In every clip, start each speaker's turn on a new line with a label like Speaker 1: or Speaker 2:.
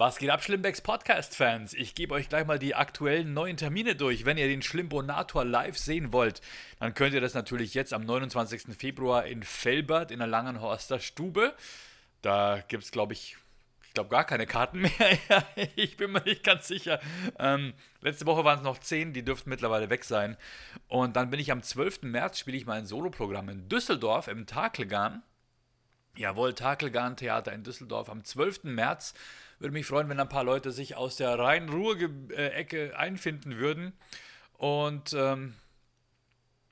Speaker 1: Was geht ab, Schlimmbecks Podcast-Fans? Ich gebe euch gleich mal die aktuellen neuen Termine durch. Wenn ihr den Schlimbonator live sehen wollt, dann könnt ihr das natürlich jetzt am 29. Februar in Felbert in der Langenhorster Stube. Da gibt es, glaube ich, ich glaube gar keine Karten mehr. ich bin mir nicht ganz sicher. Ähm, letzte Woche waren es noch 10, die dürften mittlerweile weg sein. Und dann bin ich am 12. März, spiele ich mein Soloprogramm in Düsseldorf im Takelgarn. Jawohl, Takelgarn Theater in Düsseldorf am 12. März. Würde mich freuen, wenn ein paar Leute sich aus der Rhein-Ruhr-Ecke einfinden würden. Und ähm,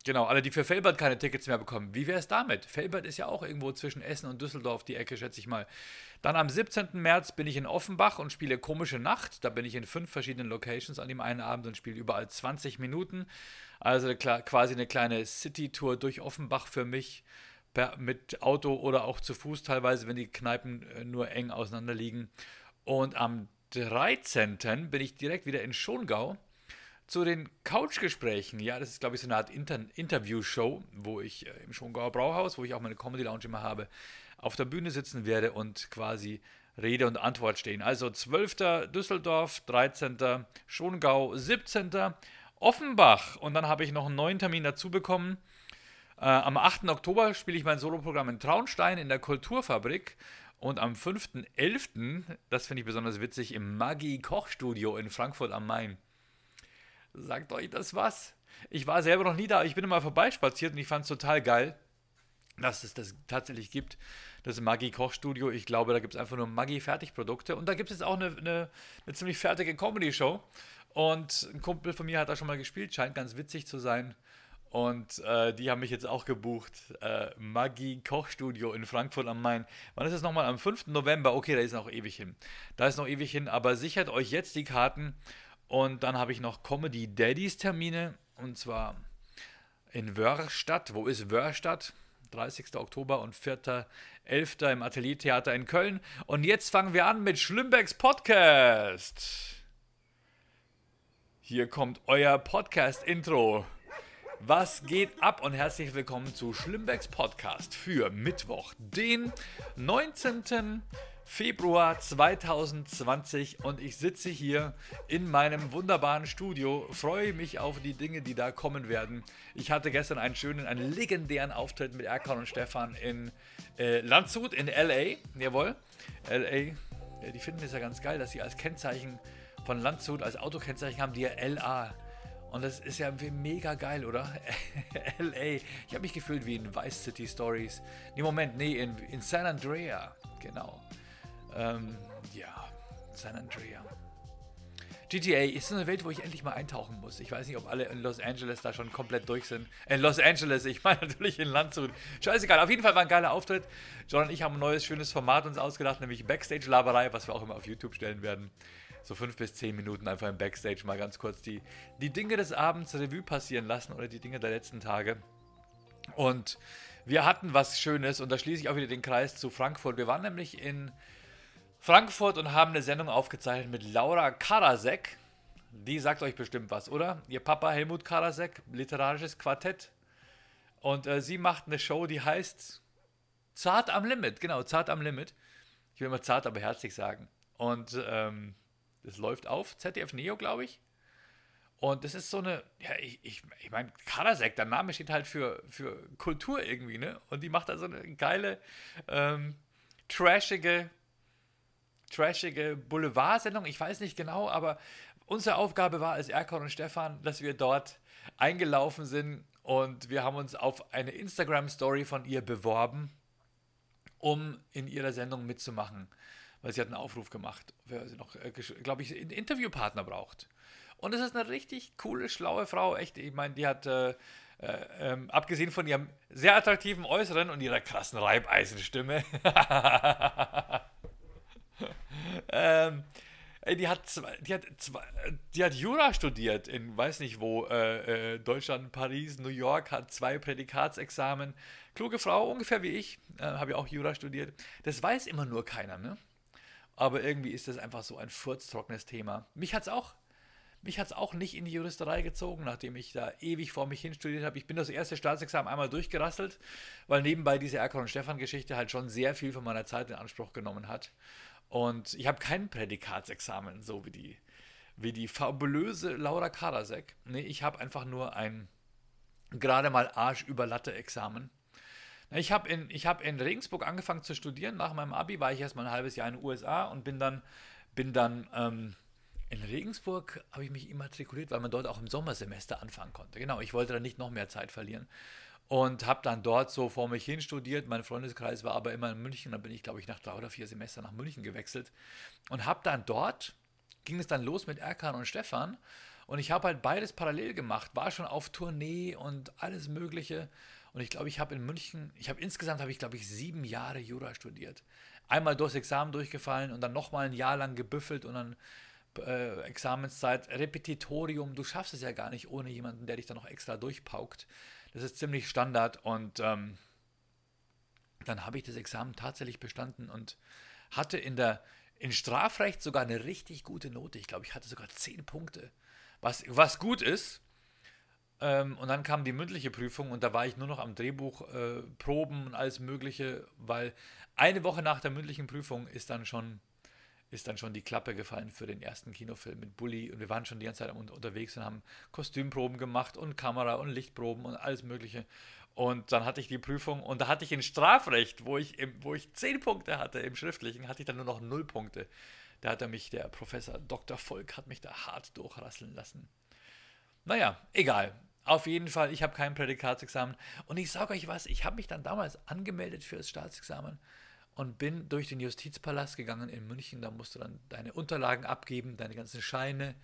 Speaker 1: genau, alle, die für Felbert keine Tickets mehr bekommen. Wie wäre es damit? Felbert ist ja auch irgendwo zwischen Essen und Düsseldorf, die Ecke, schätze ich mal. Dann am 17. März bin ich in Offenbach und spiele Komische Nacht. Da bin ich in fünf verschiedenen Locations an dem einen Abend und spiele überall 20 Minuten. Also quasi eine kleine City-Tour durch Offenbach für mich. Mit Auto oder auch zu Fuß teilweise, wenn die Kneipen äh, nur eng auseinander liegen. Und am 13. bin ich direkt wieder in Schongau zu den Couchgesprächen. Ja, das ist, glaube ich, so eine Art Inter Interview-Show, wo ich äh, im Schongauer Brauhaus, wo ich auch meine Comedy Lounge immer habe, auf der Bühne sitzen werde und quasi Rede und Antwort stehen. Also 12. Düsseldorf, 13. Schongau, 17. Offenbach. Und dann habe ich noch einen neuen Termin dazu bekommen. Äh, am 8. Oktober spiele ich mein Soloprogramm in Traunstein in der Kulturfabrik. Und am 5.11., das finde ich besonders witzig, im Maggi Kochstudio in Frankfurt am Main. Sagt euch das was? Ich war selber noch nie da, ich bin immer vorbeispaziert und ich fand es total geil, dass es das tatsächlich gibt. Das Maggi Kochstudio. Ich glaube, da gibt es einfach nur Maggi Fertigprodukte. Und da gibt es auch eine, eine, eine ziemlich fertige Comedy-Show. Und ein Kumpel von mir hat da schon mal gespielt, scheint ganz witzig zu sein. Und äh, die haben mich jetzt auch gebucht. Äh, Maggi Kochstudio in Frankfurt am Main. Wann ist es nochmal? Am 5. November. Okay, da ist noch ewig hin. Da ist noch ewig hin, aber sichert euch jetzt die Karten. Und dann habe ich noch Comedy Daddies Termine. Und zwar in Wörstadt. Wo ist Wörstadt? 30. Oktober und 4.11. im Ateliertheater in Köln. Und jetzt fangen wir an mit Schlimmbecks Podcast. Hier kommt euer Podcast-Intro. Was geht ab und herzlich willkommen zu Schlimmbecks Podcast für Mittwoch, den 19. Februar 2020 und ich sitze hier in meinem wunderbaren Studio, freue mich auf die Dinge, die da kommen werden. Ich hatte gestern einen schönen, einen legendären Auftritt mit Erkan und Stefan in äh, Landshut in LA, jawohl, LA. Ja, die finden es ja ganz geil, dass sie als Kennzeichen von Landshut, als Autokennzeichen haben, die ja LA und das ist ja mega geil, oder? LA. Ich habe mich gefühlt wie in Vice City Stories. Nee, Moment, nee, in, in San Andrea. Genau. Ähm, ja, San Andrea. GTA ist eine Welt, wo ich endlich mal eintauchen muss. Ich weiß nicht, ob alle in Los Angeles da schon komplett durch sind. In Los Angeles, ich meine natürlich in Landshut. Scheißegal, auf jeden Fall war ein geiler Auftritt. John und ich haben ein neues, schönes Format uns ausgedacht, nämlich Backstage-Laberei, was wir auch immer auf YouTube stellen werden so fünf bis zehn Minuten einfach im Backstage mal ganz kurz die, die Dinge des Abends Revue passieren lassen oder die Dinge der letzten Tage. Und wir hatten was Schönes und da schließe ich auch wieder den Kreis zu Frankfurt. Wir waren nämlich in Frankfurt und haben eine Sendung aufgezeichnet mit Laura Karasek. Die sagt euch bestimmt was, oder? Ihr Papa Helmut Karasek, literarisches Quartett. Und äh, sie macht eine Show, die heißt Zart am Limit. Genau, Zart am Limit. Ich will immer zart, aber herzlich sagen. Und ähm, das läuft auf ZDF Neo, glaube ich. Und das ist so eine, ja, ich, ich, ich meine, Karasek, der Name steht halt für, für Kultur irgendwie, ne? Und die macht da so eine geile, ähm, trashige, trashige Boulevard-Sendung. Ich weiß nicht genau, aber unsere Aufgabe war als Erkon und Stefan, dass wir dort eingelaufen sind und wir haben uns auf eine Instagram-Story von ihr beworben, um in ihrer Sendung mitzumachen weil sie hat einen Aufruf gemacht, wer sie noch, äh, glaube ich, einen Interviewpartner braucht. Und es ist eine richtig coole, schlaue Frau, echt. Ich meine, die hat, äh, äh, ähm, abgesehen von ihrem sehr attraktiven Äußeren und ihrer krassen Reibeisenstimme, ähm, die hat, die, hat die hat Jura studiert in, weiß nicht wo, äh, äh, Deutschland, Paris, New York, hat zwei Prädikatsexamen. Kluge Frau, ungefähr wie ich, äh, habe ja auch Jura studiert. Das weiß immer nur keiner, ne? Aber irgendwie ist das einfach so ein furztrockenes Thema. Mich hat es auch, mich hat's auch nicht in die Juristerei gezogen, nachdem ich da ewig vor mich hin studiert habe. Ich bin das erste Staatsexamen einmal durchgerasselt, weil nebenbei diese Erkan und Stefan-Geschichte halt schon sehr viel von meiner Zeit in Anspruch genommen hat. Und ich habe kein Prädikatsexamen, so wie die, wie die fabulöse Laura Karasek. Nee, ich habe einfach nur ein gerade mal Arsch über Latte Examen. Ich habe in, hab in Regensburg angefangen zu studieren. Nach meinem Abi war ich erstmal ein halbes Jahr in den USA und bin dann, bin dann ähm, in Regensburg habe ich mich immatrikuliert, weil man dort auch im Sommersemester anfangen konnte. Genau, ich wollte da nicht noch mehr Zeit verlieren. Und habe dann dort so vor mich hin studiert. Mein Freundeskreis war aber immer in München. Da bin ich, glaube ich, nach drei oder vier Semestern nach München gewechselt. Und habe dann dort, ging es dann los mit Erkan und Stefan. Und ich habe halt beides parallel gemacht. War schon auf Tournee und alles Mögliche. Und ich glaube, ich habe in München, ich habe insgesamt, habe ich glaube ich sieben Jahre Jura studiert. Einmal durchs Examen durchgefallen und dann nochmal ein Jahr lang gebüffelt und dann äh, Examenszeit, Repetitorium. Du schaffst es ja gar nicht ohne jemanden, der dich dann noch extra durchpaukt. Das ist ziemlich Standard und ähm, dann habe ich das Examen tatsächlich bestanden und hatte in der in Strafrecht sogar eine richtig gute Note. Ich glaube, ich hatte sogar zehn Punkte, was, was gut ist. Ähm, und dann kam die mündliche Prüfung und da war ich nur noch am Drehbuch äh, proben und alles Mögliche, weil eine Woche nach der mündlichen Prüfung ist dann schon ist dann schon die Klappe gefallen für den ersten Kinofilm mit Bully und wir waren schon die ganze Zeit unterwegs und haben Kostümproben gemacht und Kamera und Lichtproben und alles Mögliche. Und dann hatte ich die Prüfung und da hatte ich in Strafrecht, wo ich, im, wo ich zehn Punkte hatte im Schriftlichen, hatte ich dann nur noch null Punkte. Da hat er mich, der Professor Dr. Volk, hat mich da hart durchrasseln lassen. Naja, egal. Auf jeden Fall, ich habe kein Prädikatsexamen. Und ich sage euch was, ich habe mich dann damals angemeldet für das Staatsexamen und bin durch den Justizpalast gegangen in München. Da musst du dann deine Unterlagen abgeben, deine ganzen Scheine,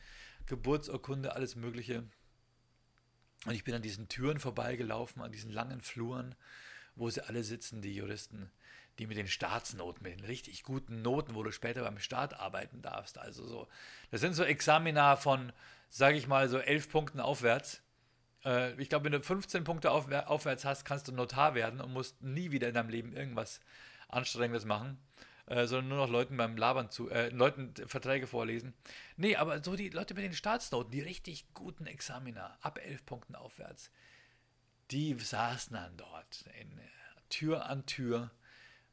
Speaker 1: Geburtsurkunde, alles Mögliche. Und ich bin an diesen Türen vorbeigelaufen, an diesen langen Fluren, wo sie alle sitzen, die Juristen, die mit den Staatsnoten, mit den richtig guten Noten, wo du später beim Staat arbeiten darfst. Also so, das sind so Examina von, sage ich mal, so elf Punkten aufwärts. Äh, ich glaube, wenn du 15 Punkte aufwärts hast, kannst du Notar werden und musst nie wieder in deinem Leben irgendwas Anstrengendes machen, äh, sondern nur noch Leuten beim Labern zu, äh, Leuten Verträge vorlesen. Nee, aber so die Leute mit den Staatsnoten, die richtig guten Examiner, ab elf Punkten aufwärts, die saßen dann dort in, Tür an Tür.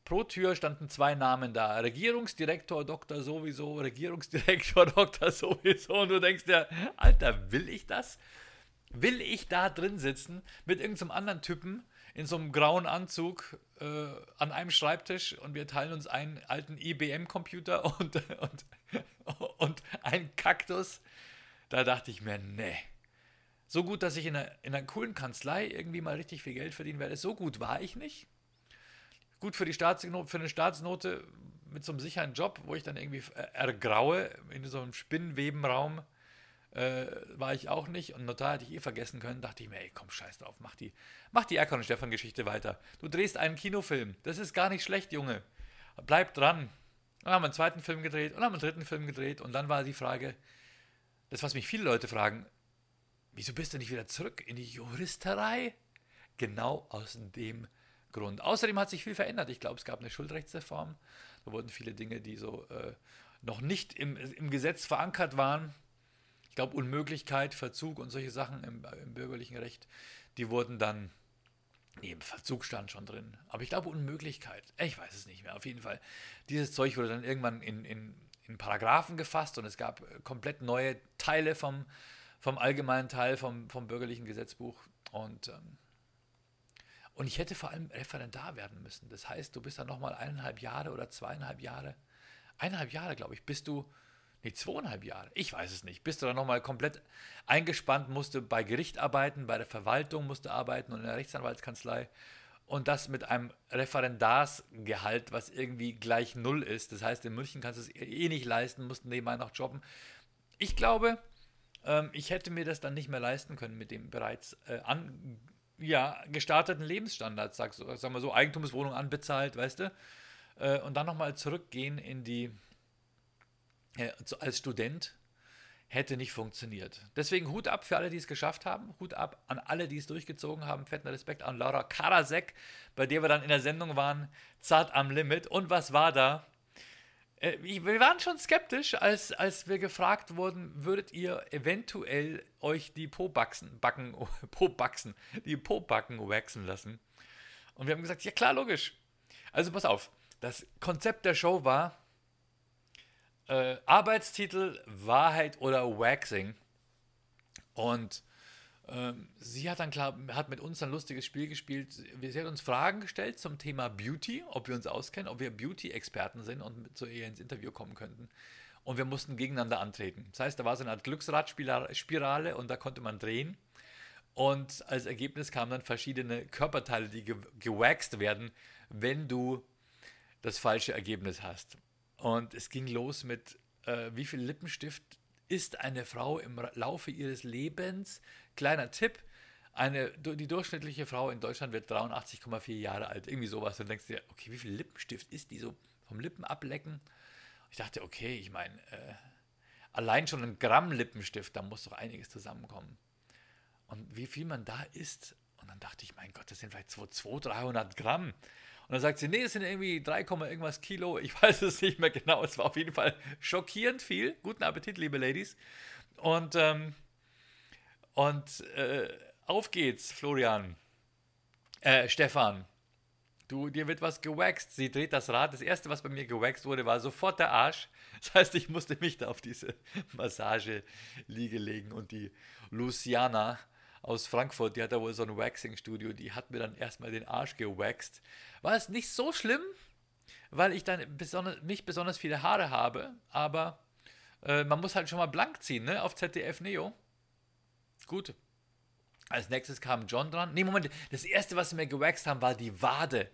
Speaker 1: Pro Tür standen zwei Namen da. Regierungsdirektor Dr. sowieso, Regierungsdirektor Dr. sowieso. Und du denkst dir, Alter, will ich das? Will ich da drin sitzen mit irgendeinem anderen Typen, in so einem grauen Anzug äh, an einem Schreibtisch und wir teilen uns einen alten IBM-Computer und, und, und einen Kaktus. Da dachte ich mir, nee. So gut, dass ich in einer, in einer coolen Kanzlei irgendwie mal richtig viel Geld verdienen werde, so gut war ich nicht. Gut für, die Staatsnote, für eine Staatsnote mit so einem sicheren Job, wo ich dann irgendwie ergraue in so einem Spinnenwebenraum äh, war ich auch nicht und Notar hätte ich eh vergessen können. Dachte ich mir, ey, komm, scheiß drauf, mach die, mach die Erkan und Stefan Geschichte weiter. Du drehst einen Kinofilm. Das ist gar nicht schlecht, Junge. Bleib dran. Dann haben wir einen zweiten Film gedreht und haben einen dritten Film gedreht und dann war die Frage, das, was mich viele Leute fragen, wieso bist du nicht wieder zurück in die Juristerei? Genau aus dem Grund. Außerdem hat sich viel verändert. Ich glaube, es gab eine Schuldrechtsreform. Da wurden viele Dinge, die so äh, noch nicht im, im Gesetz verankert waren, ich glaube, Unmöglichkeit, Verzug und solche Sachen im, im, bürgerlichen Recht, die wurden dann, nee, im Verzug stand schon drin. Aber ich glaube, Unmöglichkeit, ich weiß es nicht mehr, auf jeden Fall. Dieses Zeug wurde dann irgendwann in, in, in Paragraphen gefasst und es gab komplett neue Teile vom, vom allgemeinen Teil vom, vom bürgerlichen Gesetzbuch. Und, ähm, und ich hätte vor allem Referendar werden müssen. Das heißt, du bist dann nochmal eineinhalb Jahre oder zweieinhalb Jahre, eineinhalb Jahre, glaube ich, bist du nee, zweieinhalb Jahre, ich weiß es nicht, bist du dann nochmal komplett eingespannt, musste bei Gericht arbeiten, bei der Verwaltung musste arbeiten und in der Rechtsanwaltskanzlei und das mit einem Referendarsgehalt, was irgendwie gleich null ist. Das heißt, in München kannst du es eh nicht leisten, musst nebenbei noch jobben. Ich glaube, ähm, ich hätte mir das dann nicht mehr leisten können mit dem bereits äh, an, ja, gestarteten Lebensstandard, sag, sagen wir so, Eigentumswohnung anbezahlt, weißt du, äh, und dann nochmal zurückgehen in die äh, als Student hätte nicht funktioniert. Deswegen Hut ab für alle, die es geschafft haben. Hut ab an alle, die es durchgezogen haben. Fetten Respekt an Laura Karasek, bei der wir dann in der Sendung waren, zart am Limit. Und was war da? Äh, wir waren schon skeptisch, als, als wir gefragt wurden, würdet ihr eventuell euch die Po-Backen, Backen, Po-Backen waxen lassen? Und wir haben gesagt, ja klar, logisch. Also pass auf, das Konzept der Show war, Äh, Arbeitstitel Wahrheit oder Waxing. Und ähm, sie hat dann klar, hat mit uns ein lustiges Spiel gespielt. Sie hat uns Fragen gestellt zum Thema Beauty, ob wir uns auskennen, ob wir Beauty-Experten sind und zu ihr ins Interview kommen könnten. Und wir mussten gegeneinander antreten. Das heißt, da war so eine Art Glücksradspirale und da konnte man drehen. Und als Ergebnis kamen dann verschiedene Körperteile, die ge gewaxt werden, wenn du das falsche Ergebnis hast. Und es ging los mit, äh, wie viel Lippenstift ist eine Frau im Laufe ihres Lebens? Kleiner Tipp, eine, die durchschnittliche Frau in Deutschland wird 83,4 Jahre alt, irgendwie sowas. Dann denkst du dir, okay, wie viel Lippenstift ist die so vom Lippen ablecken? Ich dachte, okay, ich meine, äh, allein schon ein Gramm Lippenstift, da muss doch einiges zusammenkommen. Und wie viel man da isst. Und dann dachte ich, mein Gott, das sind vielleicht 200, 300 Gramm. Und dann sagt sie, nee, es sind irgendwie 3, irgendwas Kilo. Ich weiß es nicht mehr genau. Es war auf jeden Fall schockierend viel. Guten Appetit, liebe Ladies. Und, ähm, und äh, auf geht's, Florian. Äh, Stefan. Du, dir wird was gewaxt. Sie dreht das Rad. Das erste, was bei mir gewaxt wurde, war sofort der Arsch. Das heißt, ich musste mich da auf diese Massage-Liege legen und die Luciana aus Frankfurt, die hat da wohl so ein Waxing-Studio, die hat mir dann erstmal den Arsch gewaxt. War es nicht so schlimm, weil ich dann besonders, nicht besonders viele Haare habe, aber äh, man muss halt schon mal blank ziehen, ne, auf ZDF Neo. Gut. Als nächstes kam John dran. Nee, Moment, das erste, was sie mir gewaxt haben, war die Wade.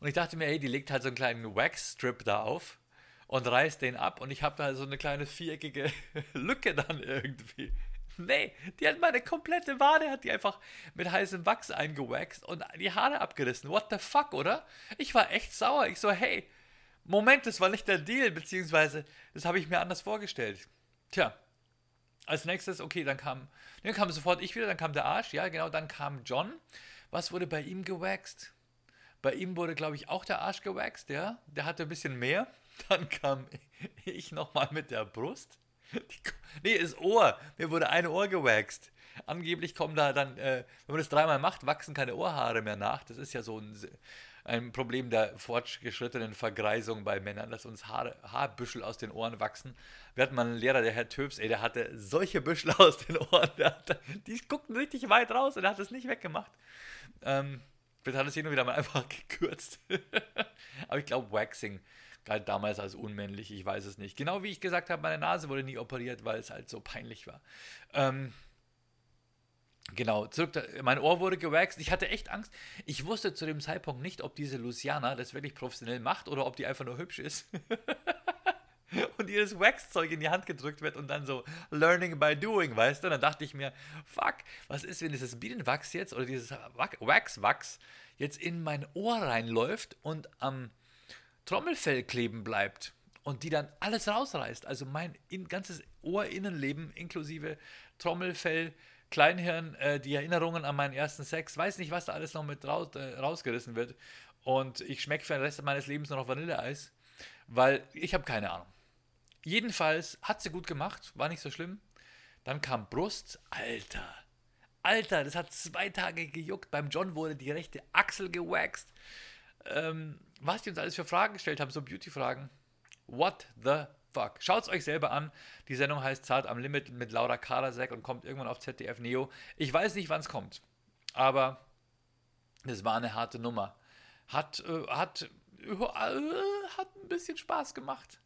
Speaker 1: Und ich dachte mir, hey, die legt halt so einen kleinen Wax-Strip da auf und reißt den ab und ich habe da so eine kleine viereckige Lücke dann irgendwie. Nee, die hat meine komplette Wade, hat die einfach mit heißem Wachs eingewaxt und die Haare abgerissen. What the fuck, oder? Ich war echt sauer. Ich so, hey, Moment, das war nicht der Deal, beziehungsweise das habe ich mir anders vorgestellt. Tja, als nächstes, okay, dann kam, dann kam sofort ich wieder, dann kam der Arsch, ja, genau, dann kam John. Was wurde bei ihm gewaxt? Bei ihm wurde, glaube ich, auch der Arsch gewaxt, ja. Der hatte ein bisschen mehr. Dann kam ich nochmal mit der Brust. Nee, das Ohr. Mir wurde ein Ohr gewaxt. Angeblich kommen da dann, äh, wenn man das dreimal macht, wachsen keine Ohrhaare mehr nach. Das ist ja so ein, ein Problem der fortgeschrittenen Vergreisung bei Männern, dass uns Haare, Haarbüschel aus den Ohren wachsen. Wir hatten mal einen Lehrer, der Herr Töbs, ey, der hatte solche Büschel aus den Ohren. Hatte, die guckten richtig weit raus und er hat es nicht weggemacht. Ähm, Vielleicht hat es hin und wieder mal einfach gekürzt. Aber ich glaube, Waxing galt damals als unmännlich, ich weiß es nicht. Genau wie ich gesagt habe, meine Nase wurde nie operiert, weil es halt so peinlich war. Ähm, Genau, zurück, mein Ohr wurde gewaxt. Ich hatte echt Angst. Ich wusste zu dem Zeitpunkt nicht, ob diese Luciana das wirklich professionell macht oder ob die einfach nur hübsch ist. und ihr das Waxzeug in die Hand gedrückt wird und dann so Learning by Doing, weißt du? Und dann dachte ich mir, fuck, was ist, wenn dieses Bienenwachs jetzt oder dieses Wax-Wachs jetzt in mein Ohr reinläuft und am Trommelfell kleben bleibt und die dann alles rausreißt. Also mein in, ganzes Ohrinnenleben inklusive Trommelfell, Kleinhirn, äh, die Erinnerungen an meinen ersten Sex, weiß nicht, was da alles noch mit raus, äh, rausgerissen wird. Und ich schmecke für den Rest meines Lebens nur noch Vanilleeis, weil ich habe keine Ahnung. Jedenfalls hat sie gut gemacht, war nicht so schlimm. Dann kam Brust, Alter. Alter, das hat zwei Tage gejuckt. Beim John wurde die rechte Achsel gewaxt. Ähm, was die uns alles für Fragen gestellt haben, so Beauty-Fragen. What the fuck? Schaut es euch selber an. Die Sendung heißt Zart am Limit mit Laura Karasek und kommt irgendwann auf ZDF Neo. Ich weiß nicht, wann es kommt, aber das war eine harte Nummer. Hat, äh, hat, äh, hat ein bisschen Spaß gemacht.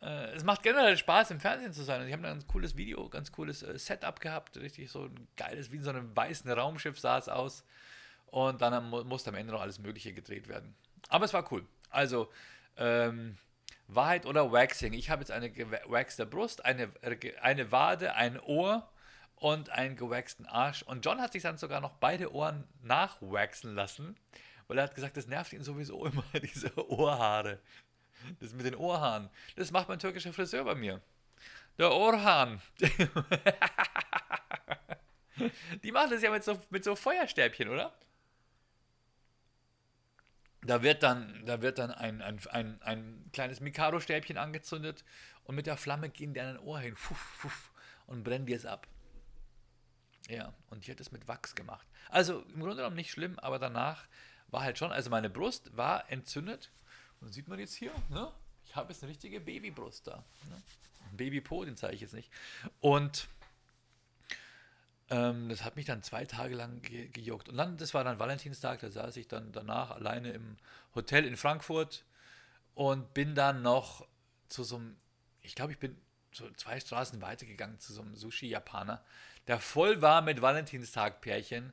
Speaker 1: Äh, es macht generell Spaß, im Fernsehen zu sein. Und ich habe ein ganz cooles Video, ganz cooles äh, Setup gehabt. Richtig so ein geiles, wie in so einem weißen Raumschiff sah es aus. Und dann musste am Ende noch alles Mögliche gedreht werden. Aber es war cool. Also, ähm, Wahrheit oder Waxing. Ich habe jetzt eine gewaxte Brust, eine, eine Wade, ein Ohr und einen gewaxten Arsch. Und John hat sich dann sogar noch beide Ohren nachwaxen lassen, weil er hat gesagt, das nervt ihn sowieso immer, diese Ohrhaare. Das mit den Ohrhaaren. Das macht mein türkischer Friseur bei mir. Der Ohrhahn. Die machen das ja mit so, mit so Feuerstäbchen, oder? Da wird dann, da wird dann ein, ein, ein, ein kleines Mikado-Stäbchen angezündet und mit der Flamme gehen die an ein Ohr hin fuff, fuff, und brennen die es ab. Ja, und die hat es mit Wachs gemacht. Also im Grunde genommen nicht schlimm, aber danach war halt schon, also meine Brust war entzündet. Und sieht man jetzt hier, ne? Ich habe jetzt eine richtige Babybrust da. Ne? Babypo, den zeige ich jetzt nicht. Und ähm, das hat mich dann zwei Tage lang ge gejuckt. Und dann, das war dann Valentinstag, da saß ich dann danach alleine im Hotel in Frankfurt und bin dann noch zu so einem, ich glaube, ich bin so zwei Straßen weitergegangen zu so einem Sushi-Japaner, der voll war mit Valentinstag-Pärchen,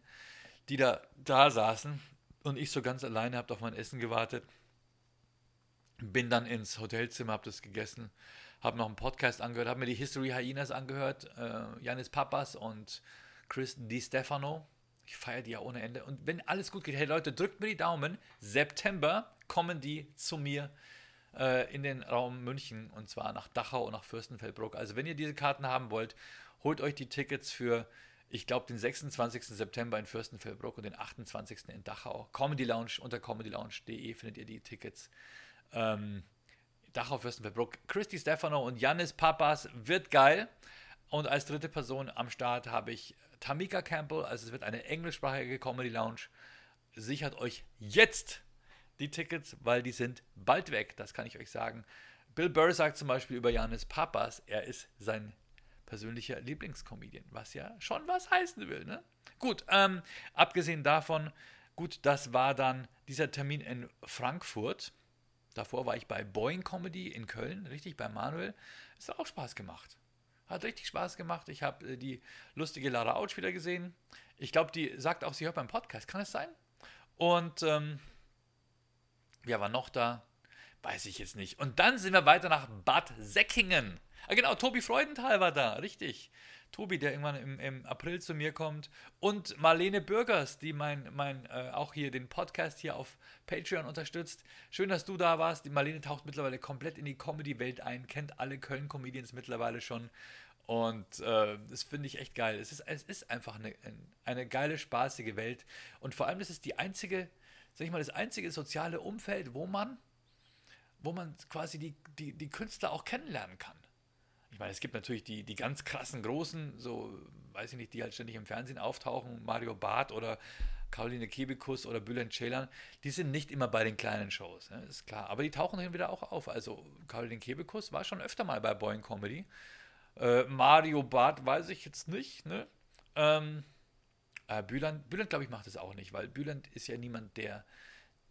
Speaker 1: die da, da saßen und ich so ganz alleine habe auf mein Essen gewartet. Bin dann ins Hotelzimmer, habe das gegessen, habe noch einen Podcast angehört, habe mir die History Hyenas angehört, äh, Janis Papas und Chris Di Stefano. Ich feiere die ja ohne Ende. Und wenn alles gut geht, hey Leute, drückt mir die Daumen. September kommen die zu mir äh, in den Raum München und zwar nach Dachau und nach Fürstenfeldbruck. Also wenn ihr diese Karten haben wollt, holt euch die Tickets für, ich glaube, den 26. September in Fürstenfeldbruck und den 28. in Dachau. Comedy Lounge unter comedylounge.de findet ihr die Tickets. Ähm, Dachau, Fürstenfeldbruck. Christy Stefano und Janis Papas wird geil. Und als dritte Person am Start habe ich Tamika Campbell. Also es wird eine englischsprachige Comedy Lounge. Sichert euch jetzt die Tickets, weil die sind bald weg. Das kann ich euch sagen. Bill Burr sagt zum Beispiel über Janis Papas, er ist sein persönlicher Lieblingscomedian, was ja schon was heißen will. Ne? Gut, ähm, abgesehen davon, gut, das war dann dieser Termin in Frankfurt. Davor war ich bei Boeing Comedy in Köln, richtig, bei Manuel. Es hat auch Spaß gemacht. Hat richtig Spaß gemacht. Ich habe äh, die lustige Lara Autsch wieder gesehen. Ich glaube, die sagt auch, sie hört beim Podcast. Kann es sein? Und ähm, wer war noch da? Weiß ich jetzt nicht. Und dann sind wir weiter nach Bad Säckingen. Ah, genau, Tobi Freudenthal war da, richtig. Tobi, der irgendwann im, im April zu mir kommt. Und Marlene Bürgers, die mein, mein äh, auch hier den Podcast hier auf Patreon unterstützt. Schön, dass du da warst. Die Marlene taucht mittlerweile komplett in die Comedy-Welt ein, kennt alle Köln-Comedians mittlerweile schon. Und äh, das finde ich echt geil. Es ist, es ist einfach eine, eine geile, spaßige Welt. Und vor allem ist es die einzige, sag ich mal, das einzige soziale Umfeld, wo man, wo man quasi die, die, die Künstler auch kennenlernen kann ich meine, es gibt natürlich die, die ganz krassen Großen, so, weiß ich nicht, die halt ständig im Fernsehen auftauchen, Mario Barth oder Caroline Kebekus oder Bülent Ceylan, die sind nicht immer bei den kleinen Shows, ne? ist klar. Aber die tauchen hin wieder auch auf. Also Caroline Kebekus war schon öfter mal bei Boeing Comedy. Äh, Mario Barth weiß ich jetzt nicht, ne? Ähm, äh, Bülent glaube ich, macht das auch nicht, weil Bülent ist ja niemand, der,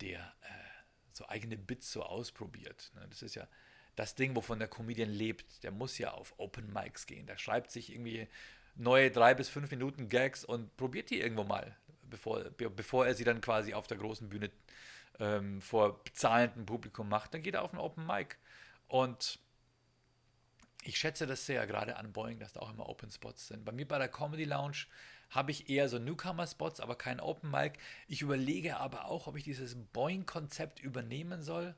Speaker 1: der äh, so eigene Bits so ausprobiert. Ne? Das ist ja, das Ding, wovon der Comedian lebt, der muss ja auf Open Mics gehen. Der schreibt sich irgendwie neue drei bis fünf Minuten Gags und probiert die irgendwo mal, bevor, bevor er sie dann quasi auf der großen Bühne ähm, vor bezahlendem Publikum macht. Dann geht er auf ein Open Mic. Und ich schätze das sehr, gerade an Boeing, dass da auch immer Open Spots sind. Bei mir bei der Comedy Lounge habe ich eher so Newcomer-Spots, aber kein Open Mic. Ich überlege aber auch, ob ich dieses Boeing-Konzept übernehmen soll.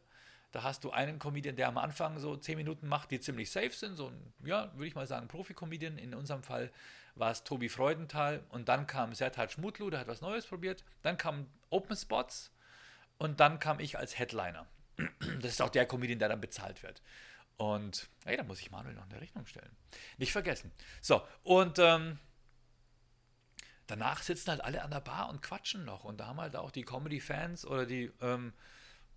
Speaker 1: Da hast du einen Comedian, der am Anfang so 10 Minuten macht, die ziemlich safe sind, so ein, ja, würde ich mal sagen, Profi-Comedian. In unserem Fall war es Tobi Freudenthal und dann kam Sertac Schmutlu, der hat was Neues probiert. Dann kamen Open Spots und dann kam ich als Headliner. Das ist auch der Comedian, der dann bezahlt wird. Und hey, da muss ich Manuel noch eine Rechnung stellen. Nicht vergessen. So, und ähm, danach sitzen halt alle an der Bar und quatschen noch. Und da haben halt auch die Comedy-Fans oder die ähm,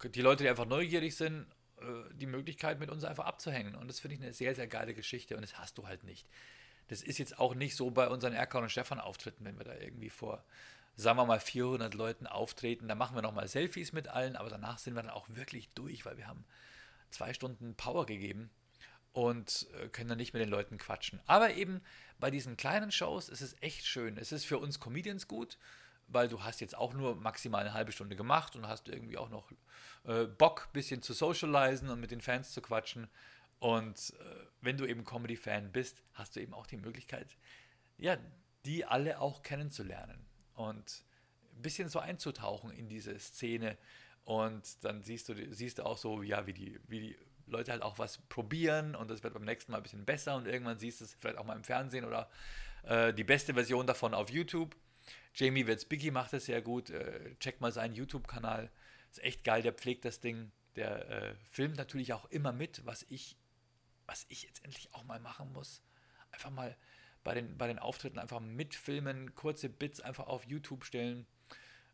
Speaker 1: die Leute, die einfach neugierig sind, äh, die Möglichkeit, mit uns einfach abzuhängen. Und das finde ich eine sehr, sehr geile Geschichte und das hast du halt nicht. Das ist jetzt auch nicht so bei unseren Erkan und Stefan Auftritten, wenn wir da irgendwie vor, sagen wir mal, 400 Leuten auftreten. Da machen wir nochmal Selfies mit allen, aber danach sind wir dann auch wirklich durch, weil wir haben zwei Stunden Power gegeben und äh, können dann nicht mit den Leuten quatschen. Aber eben bei diesen kleinen Shows ist es echt schön. Es ist für uns Comedians gut weil du hast jetzt auch nur maximal eine halbe Stunde gemacht und hast irgendwie auch noch äh, Bock, ein bisschen zu socialisen und mit den Fans zu quatschen. Und äh, wenn du eben Comedy-Fan bist, hast du eben auch die Möglichkeit, ja, die alle auch kennenzulernen und ein bisschen so einzutauchen in diese Szene. Und dann siehst du, siehst du auch so, ja, wie die, wie die Leute halt auch was probieren und das wird beim nächsten Mal ein bisschen besser und irgendwann siehst du es vielleicht auch mal im Fernsehen oder äh, die beste Version davon auf YouTube. Jamie Witzbicki macht das sehr gut. Äh, checkt mal seinen YouTube-Kanal. Ist echt geil, der pflegt das Ding. Der äh, filmt natürlich auch immer mit, was ich, was ich jetzt endlich auch mal machen muss. Einfach mal bei den, bei den Auftritten einfach mitfilmen, kurze Bits einfach auf YouTube stellen.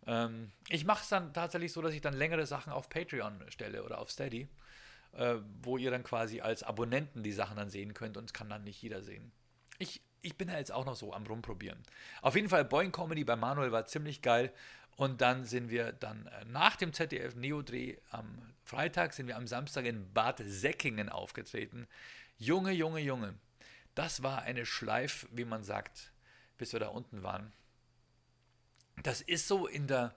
Speaker 1: Ähm, ich mache es dann tatsächlich so, dass ich dann längere Sachen auf Patreon stelle oder auf Steady. Äh, wo ihr dann quasi als Abonnenten die Sachen dann sehen könnt und kann dann nicht jeder sehen. Ich, ich bin ja jetzt auch noch so am Rumprobieren. Auf jeden Fall, Boeing Comedy bei Manuel war ziemlich geil. Und dann sind wir dann äh, nach dem ZDF Neo-Dreh am Freitag, sind wir am Samstag in Bad Säckingen aufgetreten. Junge, Junge, Junge. Das war eine Schleif, wie man sagt, bis wir da unten waren. Das ist so in der,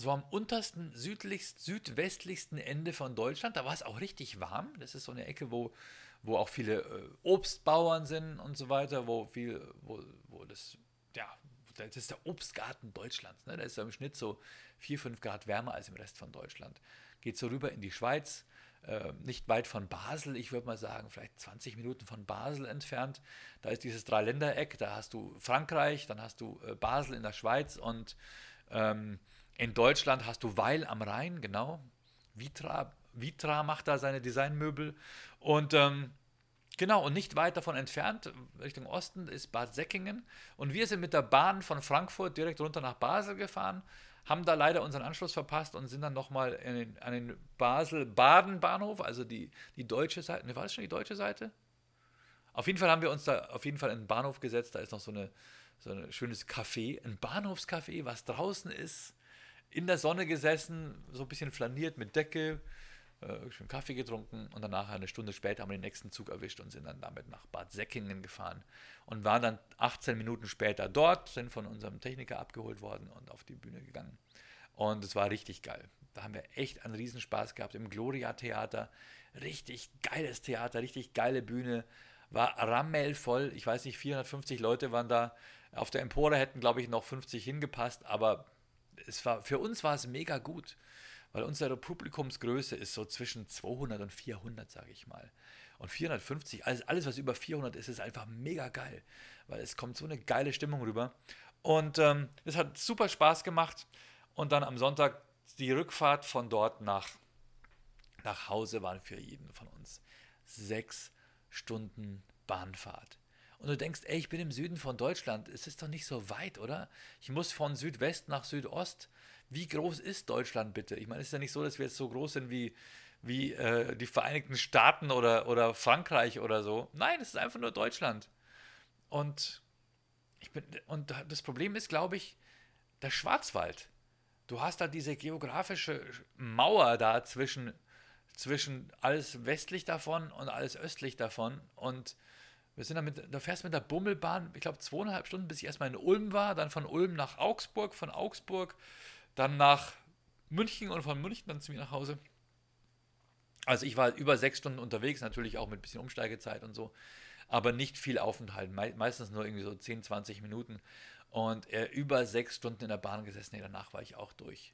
Speaker 1: so am untersten, südlichst, südwestlichsten Ende von Deutschland. Da war es auch richtig warm. Das ist so eine Ecke, wo, wo auch viele äh, Obstbauern sind und so weiter, wo viel, wo, wo das, ja, das ist der Obstgarten Deutschlands. Ne? Da ist im Schnitt so 4, 5 Grad wärmer als im Rest von Deutschland. Geht so rüber in die Schweiz, äh, nicht weit von Basel, ich würde mal sagen, vielleicht 20 Minuten von Basel entfernt. Da ist dieses Dreiländereck, da hast du Frankreich, dann hast du äh, Basel in der Schweiz und ähm, in Deutschland hast du Weil am Rhein, genau. Vitra, Vitra macht da seine Designmöbel. Und ähm, genau, und nicht weit davon entfernt, Richtung Osten, ist Bad Säckingen. Und wir sind mit der Bahn von Frankfurt direkt runter nach Basel gefahren, haben da leider unseren Anschluss verpasst und sind dann nochmal an den Basel-Baden-Bahnhof, also die, die deutsche Seite. Ne, war das schon die deutsche Seite? Auf jeden Fall haben wir uns da auf jeden Fall in den Bahnhof gesetzt. Da ist noch so, eine, so ein schönes Café, ein Bahnhofscafé, was draußen ist in der Sonne gesessen, so ein bisschen flaniert mit Decke, äh, schön Kaffee getrunken und danach eine Stunde später haben wir den nächsten Zug erwischt und sind dann damit nach Bad Säckingen gefahren und waren dann 18 Minuten später dort, sind von unserem Techniker abgeholt worden und auf die Bühne gegangen. Und es war richtig geil. Da haben wir echt einen Riesenspaß gehabt im Gloria Theater. Richtig geiles Theater, richtig geile Bühne. War rammelvoll. Ich weiß nicht, 450 Leute waren da. Auf der Empore hätten, glaube ich, noch 50 hingepasst, aber es war, für uns war es mega gut, weil unsere Publikumsgröße ist so zwischen 200 und 400, sage ich mal. Und 450, alles, alles, was über 400 ist, ist einfach mega geil, weil es kommt so eine geile Stimmung rüber. Und ähm, es hat super Spaß gemacht. Und dann am Sonntag die Rückfahrt von dort nach, nach Hause waren für jeden von uns sechs Stunden Bahnfahrt und du denkst, ey, ich bin im Süden von Deutschland, es ist doch nicht so weit, oder? Ich muss von Südwest nach Südost. Wie groß ist Deutschland bitte? Ich meine, es ist ja nicht so, dass wir jetzt so groß sind wie, wie äh, die Vereinigten Staaten oder, oder Frankreich oder so. Nein, es ist einfach nur Deutschland. Und, ich bin, und das Problem ist, glaube ich, der Schwarzwald. Du hast da diese geografische Mauer da zwischen, zwischen alles westlich davon und alles östlich davon. Und wir sind damit, da fährst mit der Bummelbahn, ich glaube, zweieinhalb Stunden, bis ich erstmal in Ulm war, dann von Ulm nach Augsburg, von Augsburg dann nach München und von München dann zu mir nach Hause. Also ich war über sechs Stunden unterwegs, natürlich auch mit ein bisschen Umsteigezeit und so, aber nicht viel Aufenthalt, meistens nur irgendwie so 10, 20 Minuten. Und äh, über sechs Stunden in der Bahn gesessen, nee, danach war ich auch durch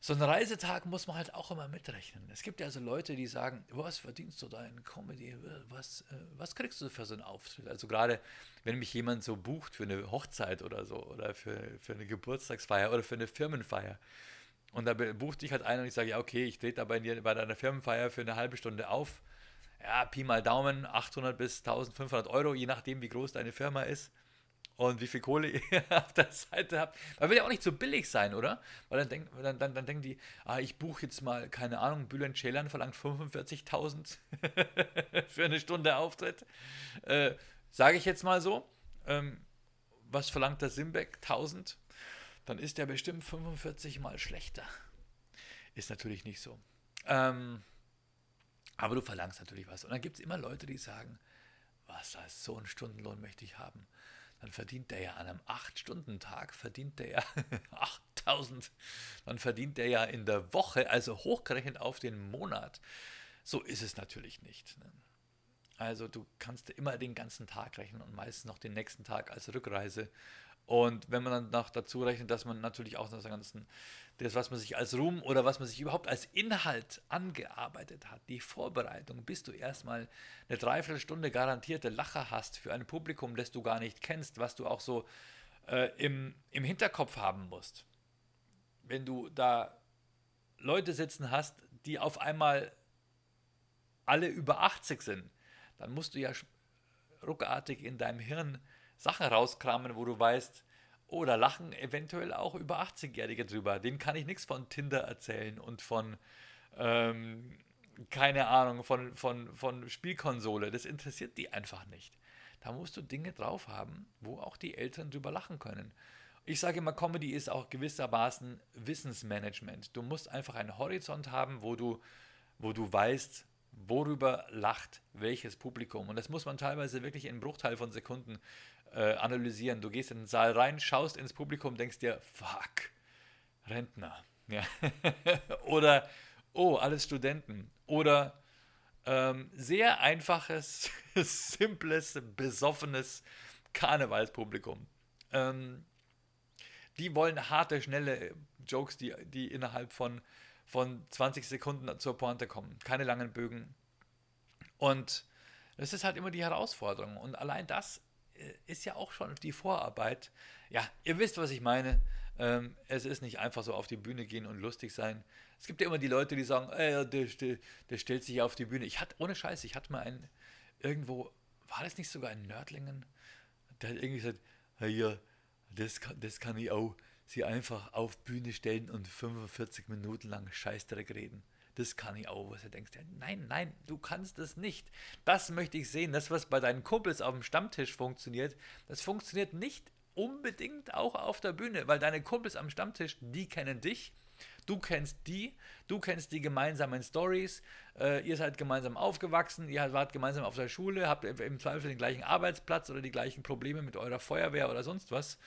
Speaker 1: so ein Reisetag muss man halt auch immer mitrechnen. Es gibt ja also Leute, die sagen, was verdienst du da in Comedy? Was, äh, was kriegst du für so einen Auftritt? Also gerade, wenn mich jemand so bucht für eine Hochzeit oder so oder für, für eine Geburtstagsfeier oder für eine Firmenfeier. Und da bucht dich halt einer und ich sage, ja okay, ich trete da bei, dir, bei deiner Firmenfeier für eine halbe Stunde auf. Ja, Pi mal Daumen, 800 bis 1500 Euro, je nachdem, wie groß deine Firma ist und wie viel Kohle ihr auf der Seite habt. Man will ja auch nicht so billig sein, oder? Weil dann, denk, dann, dann, dann denken die, ah, ich buche jetzt mal, keine Ahnung, Bülent Ceylan verlangt 45.000 für eine Stunde Auftritt. Äh, Sage ich jetzt mal so. Ähm, was verlangt der Simbeck? 1000? Dann ist der bestimmt 45 mal schlechter. Ist natürlich nicht so. Ähm, aber du verlangst natürlich was. Und dann gibt es immer Leute, die sagen, was, so einen Stundenlohn möchte ich haben dann verdient der ja an einem 8-Stunden-Tag, verdient der ja 8000, dann verdient der ja in der Woche, also hochgerechnet auf den Monat. So ist es natürlich nicht. Ne? Also du kannst immer den ganzen Tag rechnen und meistens noch den nächsten Tag als Rückreise. Und wenn man dann noch dazu rechnet, dass man natürlich auch das, ganzen, das, was man sich als Ruhm oder was man sich überhaupt als Inhalt angearbeitet hat, die Vorbereitung, bis du erstmal eine Dreiviertelstunde garantierte Lacher hast für ein Publikum, das du gar nicht kennst, was du auch so äh, im, im Hinterkopf haben musst. Wenn du da Leute sitzen hast, die auf einmal alle über 80 sind, dann musst du ja ruckartig in deinem Hirn Sachen rauskramen, wo du weißt, da lachen eventuell auch über 80-Jährige drüber. Denen kann ich nichts von Tinder erzählen und von, ähm, keine Ahnung, von, von, von Spielkonsole. Das interessiert die einfach nicht. Da musst du Dinge drauf haben, wo auch die Eltern drüber lachen können. Ich sage immer, Comedy ist auch gewissermaßen Wissensmanagement. Du musst einfach einen Horizont haben, wo du, wo du weißt, worüber lacht welches Publikum. Und das muss man teilweise wirklich in einem Bruchteil von Sekunden äh, analysieren. Du gehst in den Saal rein, schaust ins Publikum, denkst dir, fuck, Rentner. Ja. Oder, oh, alles Studenten. Oder ähm, sehr einfaches, simples, besoffenes Karnevalspublikum. Ähm, die wollen harte, schnelle Jokes, die, die innerhalb von, von 20 Sekunden zur Pointe kommen. Keine langen Bögen. Und das ist halt immer die Herausforderung. Und allein das äh, ist ja auch schon die Vorarbeit. Ja, ihr wisst, was ich meine. Ähm, es ist nicht einfach so auf die Bühne gehen und lustig sein. Es gibt ja immer die Leute, die sagen, äh, der, der, der stellt sich auf die Bühne. Ich hatte, ohne Scheiß, ich hatte mal einen, irgendwo, war das nicht sogar in Nördlingen? Der hat irgendwie gesagt, ja, das das kann ich auch, sie einfach auf Bühne stellen und 45 Minuten lang Scheißdreck reden das kann ich auch, was du denkst, nein, nein, du kannst das nicht. Das möchte ich sehen. Das, was bei deinen Kumpels auf dem Stammtisch funktioniert, das funktioniert nicht unbedingt auch auf der Bühne, weil deine Kumpels am Stammtisch, die kennen dich. Du kennst die, du kennst die gemeinsamen Stories, äh, ihr seid gemeinsam aufgewachsen, ihr wart gemeinsam auf der Schule, habt im Zweifel den gleichen Arbeitsplatz oder die gleichen Probleme mit eurer Feuerwehr oder sonst was.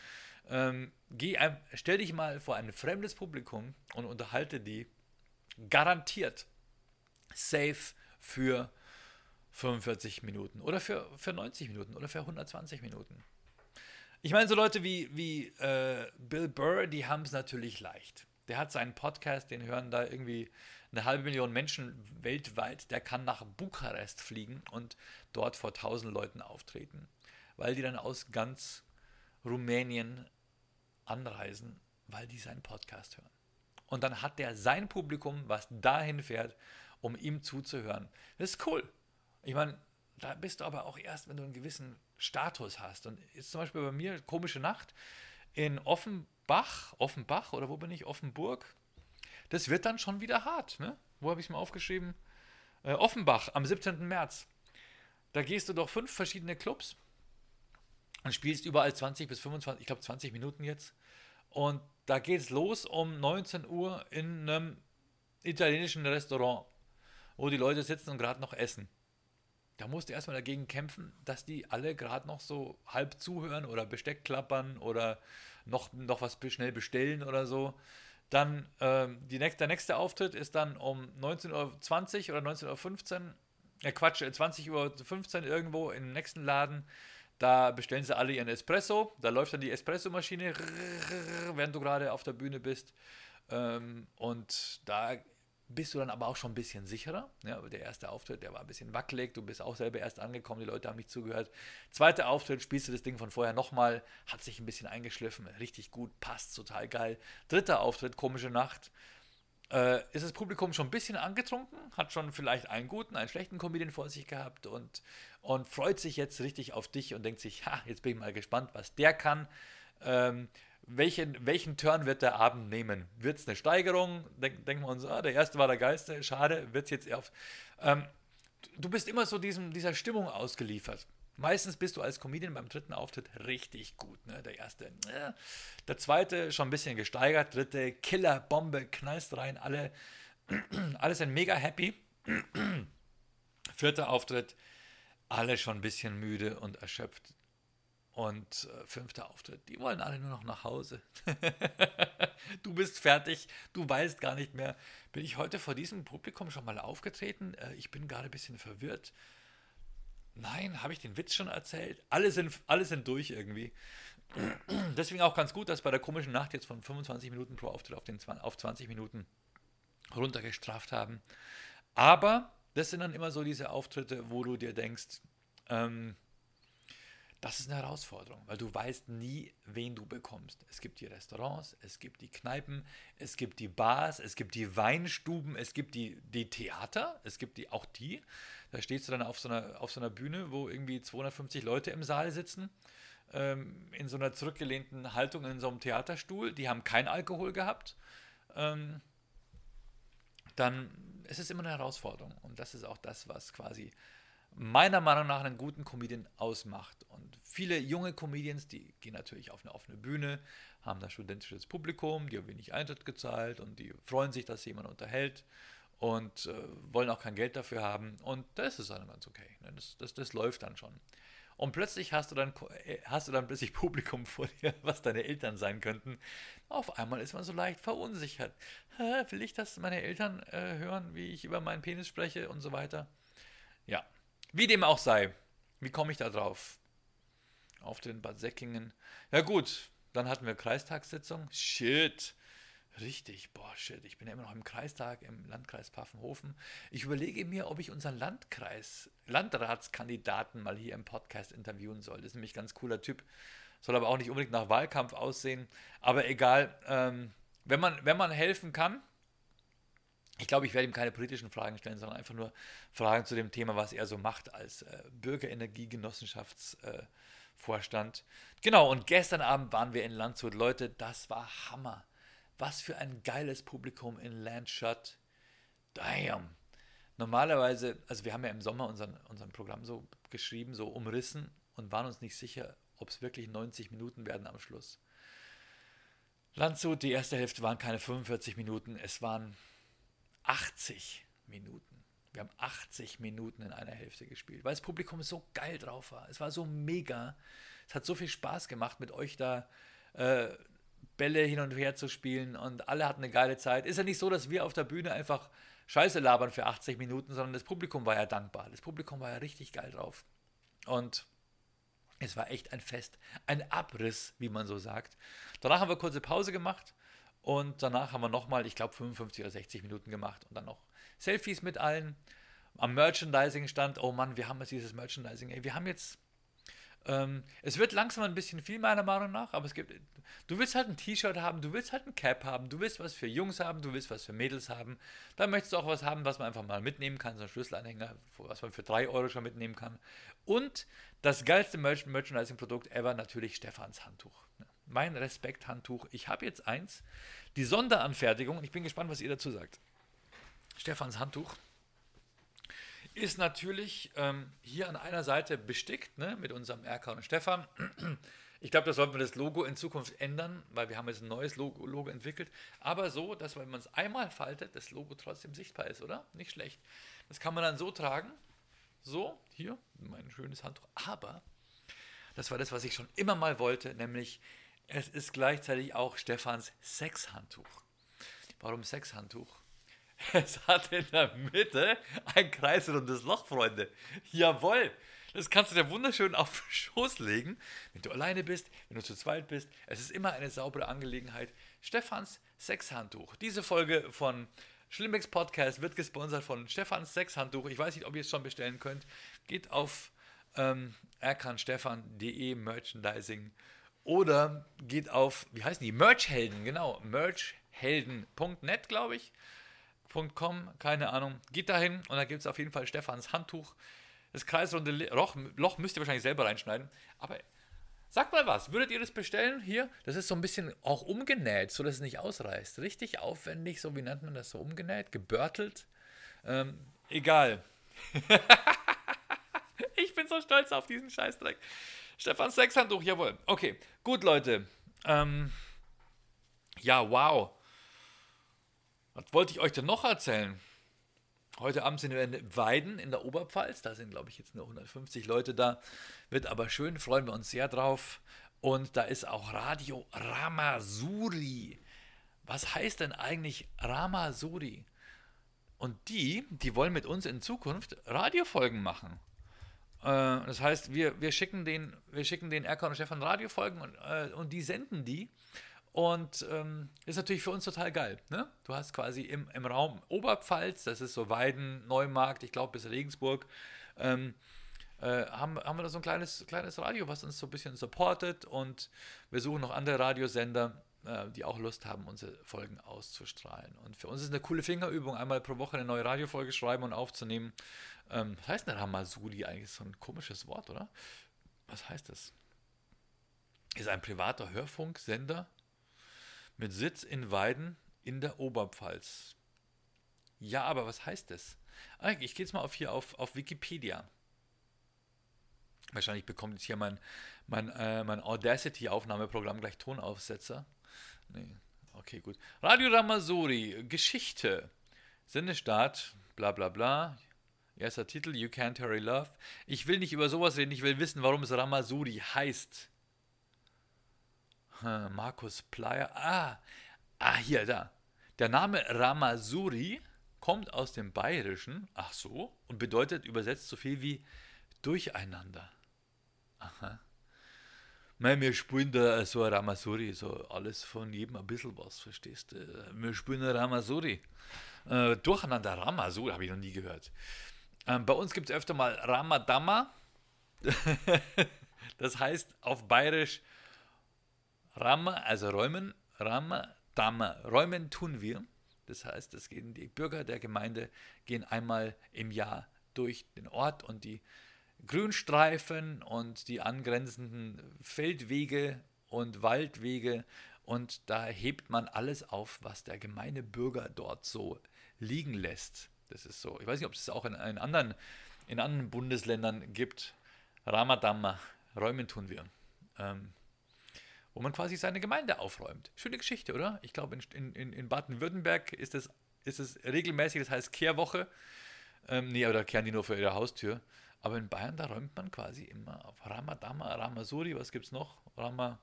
Speaker 1: Ähm, geh, stell dich mal vor ein fremdes Publikum und unterhalte die garantiert safe für 45 Minuten oder für, für 90 Minuten oder für 120 Minuten. Ich meine, so Leute wie, wie äh, Bill Burr, die haben es natürlich leicht. Der hat seinen Podcast, den hören da irgendwie eine halbe Million Menschen weltweit. Der kann nach Bukarest fliegen und dort vor tausend Leuten auftreten, weil die dann aus ganz Rumänien anreisen, weil die seinen Podcast hören. Und dann hat der sein Publikum, was dahin fährt, um ihm zuzuhören. Das ist cool. Ich meine, da bist du aber auch erst, wenn du einen gewissen Status hast. Und jetzt zum Beispiel bei mir, komische Nacht in Offenbach, Offenbach oder wo bin ich? Offenburg. Das wird dann schon wieder hart. Ne? Wo habe ich es mal aufgeschrieben? Äh, Offenbach am 17. März. Da gehst du doch fünf verschiedene Clubs und spielst überall 20 bis 25, ich glaube 20 Minuten jetzt. Und da geht es los um 19 Uhr in einem italienischen Restaurant, wo die Leute sitzen und gerade noch essen. Da musst du erstmal dagegen kämpfen, dass die alle gerade noch so halb zuhören oder Besteck klappern oder noch, noch was schnell bestellen oder so. Dann ähm, die, der nächste Auftritt ist dann um 19.20 Uhr oder 19.15 Uhr. Äh, Quatsch, 20.15 Uhr irgendwo im nächsten Laden. Da bestellen sie alle ihren Espresso. Da läuft dann die Espressomaschine, während du gerade auf der Bühne bist. Und da bist du dann aber auch schon ein bisschen sicherer. Ja, der erste Auftritt, der war ein bisschen wackelig. Du bist auch selber erst angekommen, die Leute haben nicht zugehört. Zweiter Auftritt, spielst du das Ding von vorher nochmal, hat sich ein bisschen eingeschliffen, richtig gut, passt, total geil. Dritter Auftritt, komische Nacht äh, ist das Publikum schon ein bisschen angetrunken, hat schon vielleicht einen guten, einen schlechten Comedian vor sich gehabt und, und freut sich jetzt richtig auf dich und denkt sich, ha, jetzt bin ich mal gespannt, was der kann. Ähm, welchen, welchen Turn wird der Abend nehmen? Wird es eine Steigerung? Denk, denken wir uns, ah, der erste war der geilste, schade, wird es jetzt eher auf. Ähm, du bist immer so diesem, dieser Stimmung ausgeliefert. Meistens bist du als Comedian beim dritten Auftritt richtig gut. Ne? Der erste, äh, der zweite schon ein bisschen gesteigert, dritte Killer, Bombe, knallst rein, alle, alle sind mega happy. Vierter Auftritt, alle schon ein bisschen müde und erschöpft. Und äh, fünfter Auftritt, die wollen alle nur noch nach Hause. du bist fertig, du weißt gar nicht mehr. Bin ich heute vor diesem Publikum schon mal aufgetreten? Äh, ich bin gerade ein bisschen verwirrt. Nein, habe ich den Witz schon erzählt? Alle sind, alle sind durch irgendwie. Deswegen auch ganz gut, dass bei der komischen Nacht jetzt von 25 Minuten pro Auftritt auf, den, auf 20 Minuten runtergestraft haben. Aber das sind dann immer so diese Auftritte, wo du dir denkst, ähm, das ist eine Herausforderung, weil du weißt nie, wen du bekommst. Es gibt die Restaurants, es gibt die Kneipen, es gibt die Bars, es gibt die Weinstuben, es gibt die, die Theater, es gibt die, auch die. Da stehst du dann auf so, einer, auf so einer Bühne, wo irgendwie 250 Leute im Saal sitzen, ähm, in so einer zurückgelehnten Haltung in so einem Theaterstuhl. Die haben kein Alkohol gehabt. Ähm, dann ist es immer eine Herausforderung. Und das ist auch das, was quasi meiner Meinung nach einen guten Comedian ausmacht. Und viele junge Comedians, die gehen natürlich auf eine offene Bühne, haben da studentisches Publikum, die haben wenig Eintritt gezahlt und die freuen sich, dass jemand unterhält und äh, wollen auch kein Geld dafür haben. Und das ist dann ganz okay. Ne? Das, das, das läuft dann schon. Und plötzlich hast du dann, äh, hast du dann plötzlich Publikum vor dir, was deine Eltern sein könnten. Auf einmal ist man so leicht verunsichert. Will ich, dass meine Eltern äh, hören, wie ich über meinen Penis spreche und so weiter? Ja, wie dem auch sei. Wie komme ich da drauf? Auf den Bad Säckingen. Ja gut, dann hatten wir Kreistagssitzung. Shit. Richtig, boah, shit, ich bin ja immer noch im Kreistag im Landkreis Pfaffenhofen. Ich überlege mir, ob ich unseren Landkreis, Landratskandidaten mal hier im Podcast interviewen soll. Das ist nämlich ein ganz cooler Typ. Soll aber auch nicht unbedingt nach Wahlkampf aussehen. Aber egal, ähm, wenn, man, wenn man helfen kann, ich glaube, ich werde ihm keine politischen Fragen stellen, sondern einfach nur Fragen zu dem Thema, was er so macht als äh, Bürgerenergiegenossenschaftsvorstand. Äh, genau, und gestern Abend waren wir in Landshut. Leute, das war Hammer. Was für ein geiles Publikum in Landshut. Damn. Normalerweise, also wir haben ja im Sommer unseren, unseren Programm so geschrieben, so umrissen und waren uns nicht sicher, ob es wirklich 90 Minuten werden am Schluss. Landshut, die erste Hälfte waren keine 45 Minuten, es waren 80 Minuten. Wir haben 80 Minuten in einer Hälfte gespielt, weil das Publikum so geil drauf war. Es war so mega. Es hat so viel Spaß gemacht, mit euch da äh, Bälle hin und her zu spielen und alle hatten eine geile Zeit. Ist ja nicht so, dass wir auf der Bühne einfach Scheiße labern für 80 Minuten, sondern das Publikum war ja dankbar. Das Publikum war ja richtig geil drauf. Und es war echt ein Fest, ein Abriss, wie man so sagt. Danach haben wir kurze Pause gemacht und danach haben wir nochmal, ich glaube, 55 oder 60 Minuten gemacht und dann noch Selfies mit allen. Am Merchandising stand, oh Mann, wir haben jetzt dieses Merchandising. Ey, wir haben jetzt ähm, es wird langsam ein bisschen viel, meiner Meinung nach, aber es gibt. Du willst halt ein T-Shirt haben, du willst halt ein Cap haben, du willst was für Jungs haben, du willst was für Mädels haben. Dann möchtest du auch was haben, was man einfach mal mitnehmen kann, so ein Schlüsselanhänger, was man für 3 Euro schon mitnehmen kann. Und das geilste Merch Merchandising-Produkt ever, natürlich Stefans Handtuch. Mein Respekt-Handtuch. Ich habe jetzt eins, die Sonderanfertigung, und ich bin gespannt, was ihr dazu sagt. Stefans Handtuch ist natürlich ähm, hier an einer Seite bestickt ne, mit unserem Erkan und Stefan. Ich glaube, da sollten wir das Logo in Zukunft ändern, weil wir haben jetzt ein neues Logo, Logo entwickelt. Aber so, dass wenn man es einmal faltet, das Logo trotzdem sichtbar ist, oder? Nicht schlecht. Das kann man dann so tragen. So, hier, mein schönes Handtuch. Aber das war das, was ich schon immer mal wollte, nämlich es ist gleichzeitig auch Stefans Sexhandtuch. Warum Sexhandtuch? Es hat in der Mitte ein kreisrundes Loch, Freunde. Jawohl. Das kannst du dir wunderschön auf den Schoß legen, wenn du alleine bist, wenn du zu zweit bist. Es ist immer eine saubere Angelegenheit. Stefans Sexhandtuch. Diese Folge von Schlimmex Podcast wird gesponsert von Stefans Sexhandtuch. Ich weiß nicht, ob ihr es schon bestellen könnt. Geht auf ähm, erkanstefan.de Merchandising oder geht auf, wie heißen die? Merchhelden, genau. Merchhelden.net, glaube ich. .com, keine Ahnung. Geht dahin und da gibt es auf jeden Fall Stefans Handtuch. Das kreisrunde Loch, Loch müsst ihr wahrscheinlich selber reinschneiden. Aber sagt mal was, würdet ihr das bestellen? Hier, das ist so ein bisschen auch umgenäht, so dass es nicht ausreißt. Richtig aufwendig, so wie nennt man das so umgenäht, gebörtelt. Ähm, egal. ich bin so stolz auf diesen Scheißdreck. Stefans Sexhandtuch, jawohl. Okay, gut, Leute. Ähm, ja, wow. Was wollte ich euch denn noch erzählen? Heute Abend sind wir in Weiden in der Oberpfalz. Da sind, glaube ich, jetzt nur 150 Leute da. Wird aber schön, freuen wir uns sehr drauf. Und da ist auch Radio Ramasuri. Was heißt denn eigentlich Ramasuri? Und die, die wollen mit uns in Zukunft Radiofolgen machen. Äh, das heißt, wir, wir schicken den, wir schicken den Erkan und Stefan Radiofolgen und, äh, und die senden die. Und ähm, ist natürlich für uns total geil. Ne? Du hast quasi im, im Raum Oberpfalz, das ist so Weiden, Neumarkt, ich glaube bis Regensburg, ähm, äh, haben, haben wir da so ein kleines, kleines Radio, was uns so ein bisschen supportet. Und wir suchen noch andere Radiosender, die auch Lust haben, unsere Folgen auszustrahlen. Und für uns ist eine coole Fingerübung, einmal pro Woche eine neue Radiofolge schreiben und aufzunehmen. Ähm, was heißt denn Ramasuli eigentlich? So ein komisches Wort, oder? Was heißt das? Ist ein privater Hörfunksender mit Sitz in Weiden in der Oberpfalz. Ja, aber was heißt das? Ah, ich gehe jetzt mal auf hier auf, auf Wikipedia. Wahrscheinlich bekommt jetzt hier mein, mein, äh, mein Audacity-Aufnahmeprogramm gleich Tonaufsetzer. Nee, okay, gut. Radio Ramazuri, Geschichte. Sendestart, bla bla bla. Erster Titel, You Can't Hurry Love. Ich will nicht über sowas reden, ich will wissen, warum es Ramazuri heißt. Markus Plyer. Ah, ah, hier, da. Der Name Ramazuri kommt aus dem Bayerischen, ach so, und bedeutet übersetzt so viel wie Durcheinander. Aha. Nein, wir spielen da so ein Ramasuri, so alles von jedem ein bisschen was, verstehst du? Wir spielen ein Ramasuri. Äh, Durcheinander Ramasuri habe ich noch nie gehört. Ähm, bei uns gibt es öfter mal Ramadama. das heißt auf Bayerisch Rama, also räumen, Ramadama. Räumen tun wir. Das heißt, das gehen die Bürger der Gemeinde gehen einmal im Jahr durch den Ort und die Grünstreifen und die angrenzenden Feldwege und Waldwege und da hebt man alles auf, was der gemeine Bürger dort so liegen lässt. Das ist so. Ich weiß nicht, ob es auch in, in, anderen, in anderen Bundesländern gibt. Ramadamma, räumen tun wir. Ähm, wo man quasi seine Gemeinde aufräumt. Schöne Geschichte, oder? Ich glaube, in, in, in Baden-Württemberg ist es, ist regelmäßig, das heißt Kehrwoche. Ähm, nee, oder kehren die nur vor ihrer Haustür. Aber in Bayern, da räumt man quasi immer auf Ramadama, Ramasuri, was gibt's noch? Rama,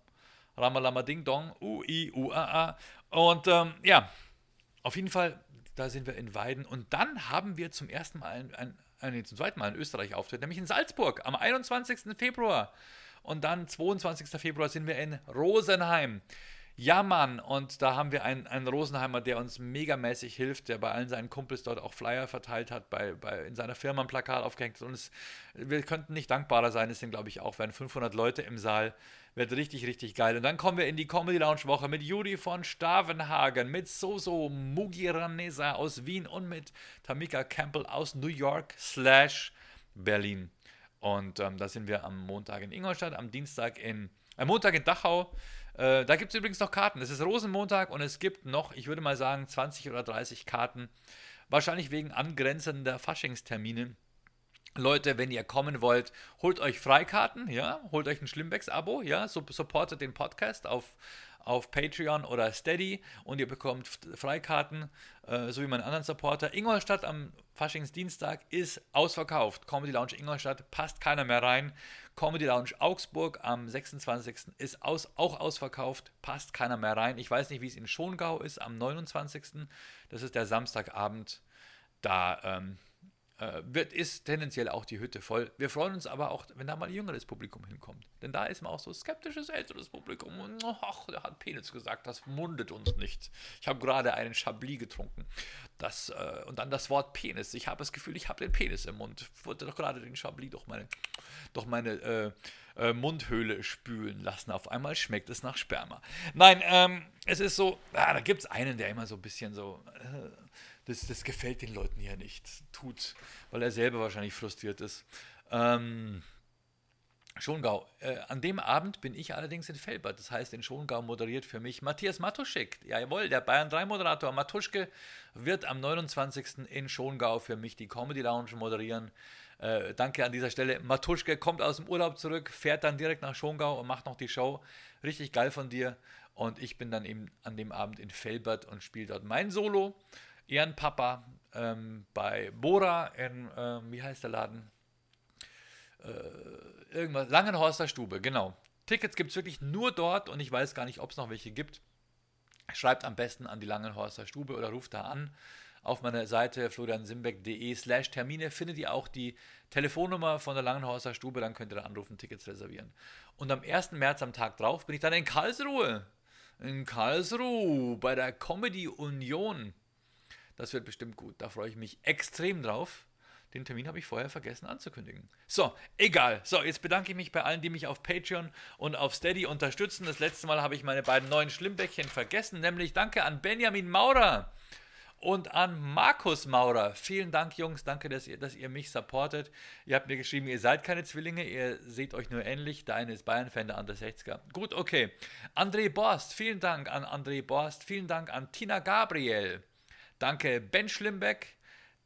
Speaker 1: Ramalama Ding Dong, U, I, U, A, A. Und ähm, ja, auf jeden Fall, da sind wir in Weiden. Und dann haben wir zum ersten Mal, ein, ein, ein, zum zweiten Mal in Österreich auftritt, nämlich in Salzburg am 21. Februar. Und dann 22. Februar sind wir in Rosenheim. Ja, Mann, und da haben wir einen, einen Rosenheimer, der uns megamäßig hilft, der bei allen seinen Kumpels dort auch Flyer verteilt hat, bei, bei, in seiner Firma ein Plakat aufgehängt hat. Und es, wir könnten nicht dankbarer sein, es sind, glaube ich, auch, werden 500 Leute im Saal. Wird richtig, richtig geil. Und dann kommen wir in die Comedy Lounge Woche mit Juri von Stavenhagen, mit Soso Mugiranesa aus Wien und mit Tamika Campbell aus New York slash Berlin. Und ähm, da sind wir am Montag in Ingolstadt, am Dienstag in, am Montag in Dachau, äh, da gibt es übrigens noch Karten. Es ist Rosenmontag und es gibt noch, ich würde mal sagen, 20 oder 30 Karten. Wahrscheinlich wegen angrenzender Faschingstermine. Leute, wenn ihr kommen wollt, holt euch Freikarten, ja, holt euch ein Schlimmbecks-Abo, ja, supportet den Podcast auf, auf Patreon oder Steady und ihr bekommt Freikarten, äh, so wie mein anderen Supporter. Ingolstadt am Faschingsdienstag ist ausverkauft. Comedy Lounge Ingolstadt passt keiner mehr rein. Comedy Lounge Augsburg am 26. ist aus, auch ausverkauft, passt keiner mehr rein. Ich weiß nicht, wie es in Schongau ist am 29. Das ist der Samstagabend. Da ähm, äh, wird, ist tendenziell auch die Hütte voll. Wir freuen uns aber auch, wenn da mal ein jüngeres Publikum hinkommt. Denn da ist man auch so skeptisches älteres Publikum. Und ach, der hat Penis gesagt, das mundet uns nicht. Ich habe gerade einen Chablis getrunken. Das, äh, und dann das Wort Penis. Ich habe das Gefühl, ich habe den Penis im Mund. Ich wollte doch gerade den Chablis durch meine, durch meine äh, äh, Mundhöhle spülen lassen. Auf einmal schmeckt es nach Sperma. Nein, ähm, es ist so, ah, da gibt es einen, der immer so ein bisschen so äh, das, das gefällt den Leuten hier nicht. Tut, weil er selber wahrscheinlich frustriert ist. Ähm, Schongau. Äh, an dem Abend bin ich allerdings in Felbert. Das heißt, in Schongau moderiert für mich Matthias Matuschek. Ja, jawohl, der Bayern 3 Moderator Matuschke wird am 29. in Schongau für mich die Comedy Lounge moderieren. Äh, danke an dieser Stelle. Matuschke kommt aus dem Urlaub zurück, fährt dann direkt nach Schongau und macht noch die Show. Richtig geil von dir. Und ich bin dann eben an dem Abend in Felbert und spiele dort mein Solo. Ehrenpapa ähm, bei Bora in, äh, wie heißt der Laden? Äh, irgendwas, Langenhorster Stube, genau. Tickets gibt es wirklich nur dort und ich weiß gar nicht, ob es noch welche gibt. Schreibt am besten an die Langenhorster Stube oder ruft da an. Auf meiner Seite floriansimbeck.de slash Termine findet ihr auch die Telefonnummer von der Langenhorster Stube, dann könnt ihr da anrufen, Tickets reservieren. Und am 1. März, am Tag drauf, bin ich dann in Karlsruhe. In Karlsruhe bei der Comedy Union. Das wird bestimmt gut. Da freue ich mich extrem drauf. Den Termin habe ich vorher vergessen anzukündigen. So, egal. So, jetzt bedanke ich mich bei allen, die mich auf Patreon und auf Steady unterstützen. Das letzte Mal habe ich meine beiden neuen Schlimmbäckchen vergessen, nämlich danke an Benjamin Maurer und an Markus Maurer. Vielen Dank, Jungs. Danke, dass ihr, dass ihr mich supportet. Ihr habt mir geschrieben, ihr seid keine Zwillinge, ihr seht euch nur ähnlich. Der eine ist Bayern-Fan, der andere 60er. Gut, okay. André Borst, vielen Dank an André Borst. Vielen Dank an Tina Gabriel. Danke Ben Schlimbeck.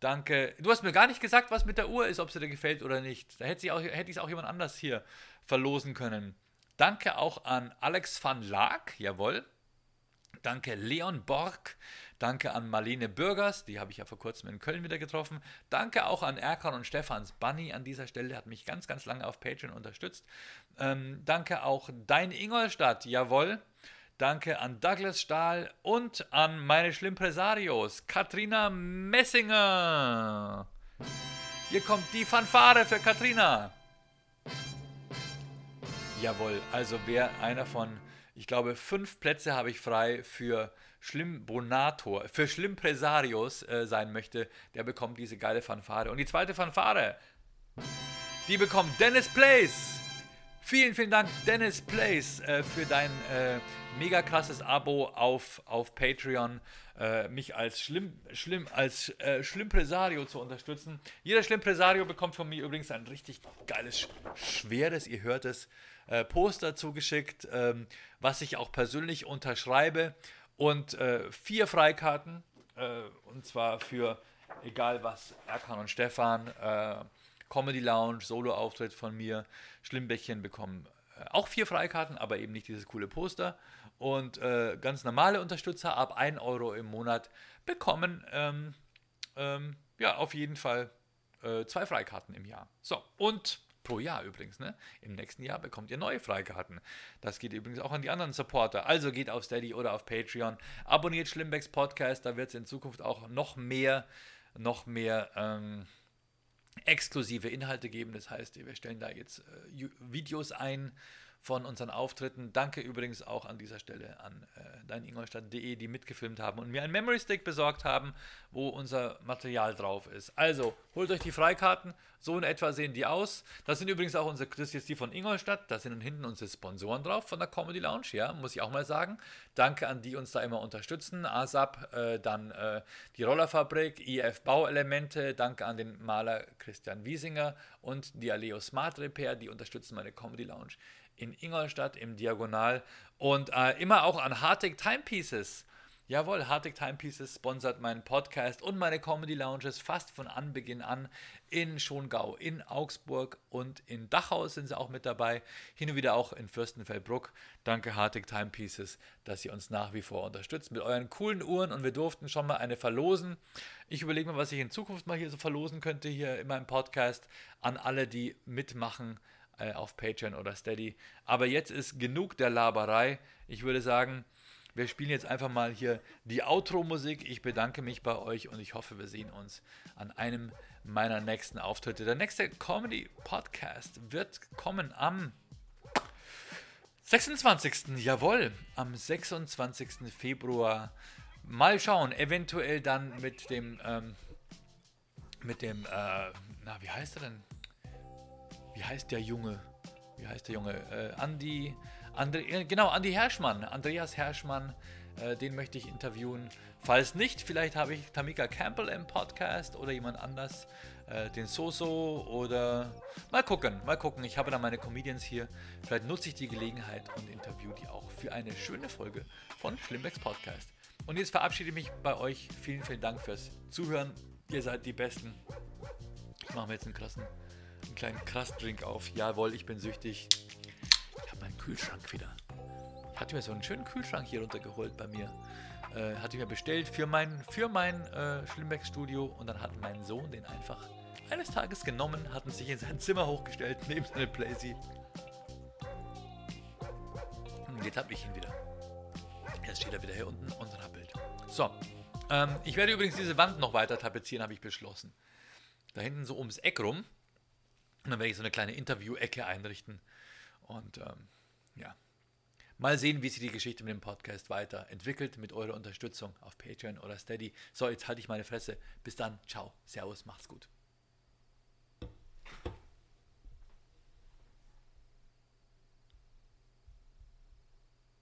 Speaker 1: Danke. Du hast mir gar nicht gesagt, was mit der Uhr ist, ob sie dir gefällt oder nicht. Da hätte ich es auch jemand anders hier verlosen können. Danke auch an Alex van Laak, jawohl. Danke Leon Borg. Danke an Marlene Bürgers, die habe ich ja vor kurzem in Köln wieder getroffen. Danke auch an Erkan und Stefans Bunny an dieser Stelle, hat mich ganz, ganz lange auf Patreon unterstützt. Ähm, danke auch Dein Ingolstadt, jawohl. Danke an Douglas Stahl und an meine Schlimpresarios, Katrina Messinger. Hier kommt die Fanfare für Katrina. Jawohl, also wer einer von, ich glaube, fünf Plätze habe ich frei für Schlimmbonator, für Schlimmpresarios äh, sein möchte, der bekommt diese geile Fanfare. Und die zweite Fanfare, die bekommt Dennis Place. Vielen, vielen Dank, Dennis Place, äh, für dein äh, mega krasses Abo auf, auf Patreon, äh, mich als Schlimm, Schlimm, als äh, Schlimmpresario zu unterstützen. Jeder Schlimmpresario bekommt von mir übrigens ein richtig geiles, schweres, ihr hört es, äh, Poster zugeschickt, ähm, was ich auch persönlich unterschreibe und äh, vier Freikarten, äh, und zwar für egal was, Erkan und Stefan, Comedy Lounge, Solo-Auftritt von mir, Schlimmbäckchen bekommen äh, auch vier Freikarten, aber eben nicht dieses coole Poster. Und äh, ganz normale Unterstützer ab 1 Euro im Monat bekommen ähm, ähm, ja auf jeden Fall äh, zwei Freikarten im Jahr. So, und Pro Jahr übrigens, ne? Im nächsten Jahr bekommt ihr neue Freikarten. Das geht übrigens auch an die anderen Supporter. Also geht auf Steady oder auf Patreon. Abonniert Schlimmbecks Podcast, da wird es in Zukunft auch noch mehr, noch mehr ähm, exklusive Inhalte geben. Das heißt, wir stellen da jetzt äh, Videos ein von unseren Auftritten. Danke übrigens auch an dieser Stelle an äh, deiningolstadt.de, die mitgefilmt haben und mir einen Memory Stick besorgt haben, wo unser Material drauf ist. Also, holt euch die Freikarten, so in etwa sehen die aus. Das sind übrigens auch unsere, das ist jetzt die von Ingolstadt, da sind hinten unsere Sponsoren drauf von der Comedy Lounge, ja, muss ich auch mal sagen. Danke an die uns da immer unterstützen. ASAP, äh, dann äh, die Rollerfabrik, IF Bauelemente, danke an den Maler Christian Wiesinger und die Aleo Smart Repair, die unterstützen meine Comedy Lounge in Ingolstadt im Diagonal und äh, immer auch an Hartig Timepieces. Jawohl, Hartig Timepieces sponsert meinen Podcast und meine Comedy Lounges fast von Anbeginn an in Schongau, in Augsburg und in Dachau sind sie auch mit dabei. Hin und wieder auch in Fürstenfeldbruck. Danke Hartig Timepieces, dass ihr uns nach wie vor unterstützt mit euren coolen Uhren und wir durften schon mal eine verlosen. Ich überlege mal, was ich in Zukunft mal hier so verlosen könnte hier in meinem Podcast an alle, die mitmachen äh, auf Patreon oder Steady. Aber jetzt ist genug der Laberei. Ich würde sagen, wir spielen jetzt einfach mal hier die Outro-Musik. Ich bedanke mich bei euch und ich hoffe, wir sehen uns an einem meiner nächsten Auftritte. Der nächste Comedy-Podcast wird kommen am 26. Jawohl, am 26. Februar. Mal schauen, eventuell dann mit dem, ähm, mit dem, äh, na, wie heißt er denn? Wie heißt der Junge? Wie heißt der Junge? Äh, Andi, Andre, äh, genau, Andi Herschmann, Andreas Herschmann, äh, den möchte ich interviewen. Falls nicht, vielleicht habe ich Tamika Campbell im Podcast oder jemand anders, äh, den Soso oder mal gucken, mal gucken. Ich habe da meine Comedians hier. Vielleicht nutze ich die Gelegenheit und interview die auch für eine schöne Folge von Schlimmbecks Podcast. Und jetzt verabschiede ich mich bei euch. Vielen, vielen Dank fürs Zuhören. Ihr seid die Besten. Ich mache mir jetzt einen krassen einen kleinen Krassdrink auf. Jawohl, ich bin süchtig. Ich habe meinen Kühlschrank wieder. Ich hatte mir so einen schönen Kühlschrank hier runtergeholt bei mir. Äh, hatte ich mir bestellt für mein, für mein äh, Schlimbeck-Studio und dann hat mein Sohn den einfach eines Tages genommen, hat ihn sich in sein Zimmer hochgestellt, neben seine Playsee. Und jetzt habe ich ihn wieder. Jetzt steht er wieder hier unten und rappelt. So, ähm, ich werde übrigens diese Wand noch weiter tapezieren, habe ich beschlossen. Da hinten so ums Eck rum und dann werde ich so eine kleine Interview-Ecke einrichten. Und ähm, ja, mal sehen, wie sich die Geschichte mit dem Podcast weiterentwickelt mit eurer Unterstützung auf Patreon oder Steady. So, jetzt halte ich meine Fresse. Bis dann. Ciao. Servus. Macht's gut.